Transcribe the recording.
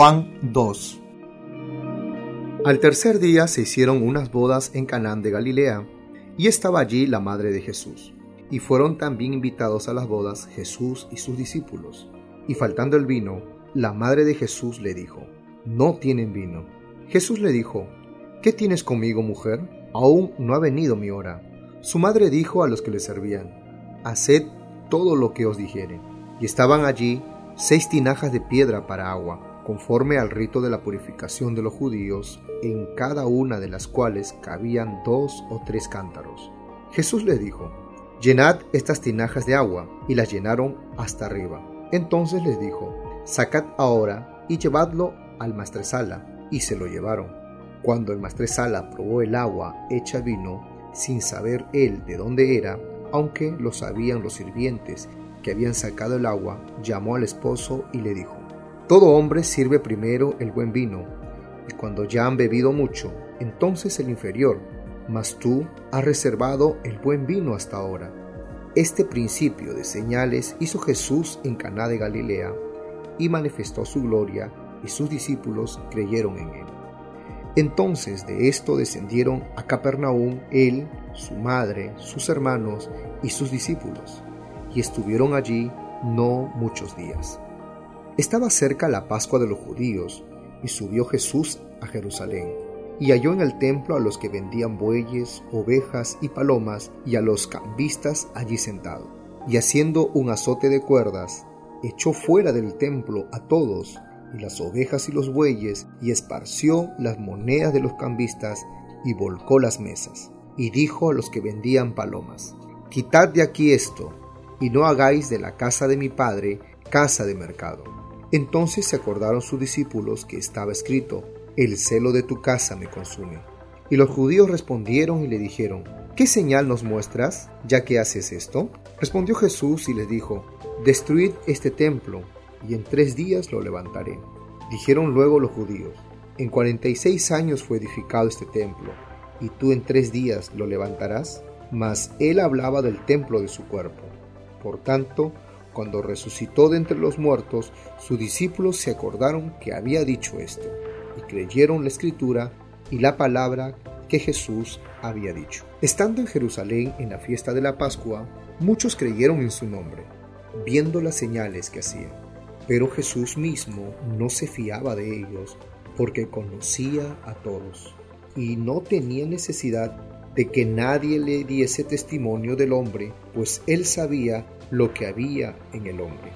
Juan 2 Al tercer día se hicieron unas bodas en Canaán de Galilea, y estaba allí la madre de Jesús. Y fueron también invitados a las bodas Jesús y sus discípulos. Y faltando el vino, la madre de Jesús le dijo, No tienen vino. Jesús le dijo, ¿Qué tienes conmigo, mujer? Aún no ha venido mi hora. Su madre dijo a los que le servían, Haced todo lo que os dijere. Y estaban allí seis tinajas de piedra para agua, conforme al rito de la purificación de los judíos, en cada una de las cuales cabían dos o tres cántaros. Jesús les dijo, Llenad estas tinajas de agua, y las llenaron hasta arriba. Entonces les dijo, Sacad ahora y llevadlo al maestresala, y se lo llevaron. Cuando el maestresala probó el agua hecha vino, sin saber él de dónde era, aunque lo sabían los sirvientes que habían sacado el agua, llamó al esposo y le dijo, Todo hombre sirve primero el buen vino, y cuando ya han bebido mucho, entonces el inferior, mas tú has reservado el buen vino hasta ahora. Este principio de señales hizo Jesús en Caná de Galilea, y manifestó su gloria, y sus discípulos creyeron en él. Entonces de esto descendieron a Capernaum él, su madre, sus hermanos y sus discípulos, y estuvieron allí no muchos días. Estaba cerca la Pascua de los judíos, y subió Jesús a Jerusalén, y halló en el templo a los que vendían bueyes, ovejas y palomas, y a los cambistas allí sentados. Y haciendo un azote de cuerdas, echó fuera del templo a todos, y las ovejas y los bueyes, y esparció las monedas de los cambistas, y volcó las mesas. Y dijo a los que vendían palomas, Quitad de aquí esto, y no hagáis de la casa de mi padre casa de mercado. Entonces se acordaron sus discípulos que estaba escrito, El celo de tu casa me consume. Y los judíos respondieron y le dijeron, ¿Qué señal nos muestras, ya que haces esto? Respondió Jesús y les dijo, Destruid este templo, y en tres días lo levantaré. Dijeron luego los judíos, En cuarenta y seis años fue edificado este templo, y tú en tres días lo levantarás. Mas él hablaba del templo de su cuerpo. Por tanto, cuando resucitó de entre los muertos, sus discípulos se acordaron que había dicho esto, y creyeron la escritura y la palabra que Jesús había dicho. Estando en Jerusalén en la fiesta de la Pascua, muchos creyeron en su nombre, viendo las señales que hacía. Pero Jesús mismo no se fiaba de ellos, porque conocía a todos, y no tenía necesidad de que nadie le diese testimonio del hombre, pues él sabía lo que había en el hombre.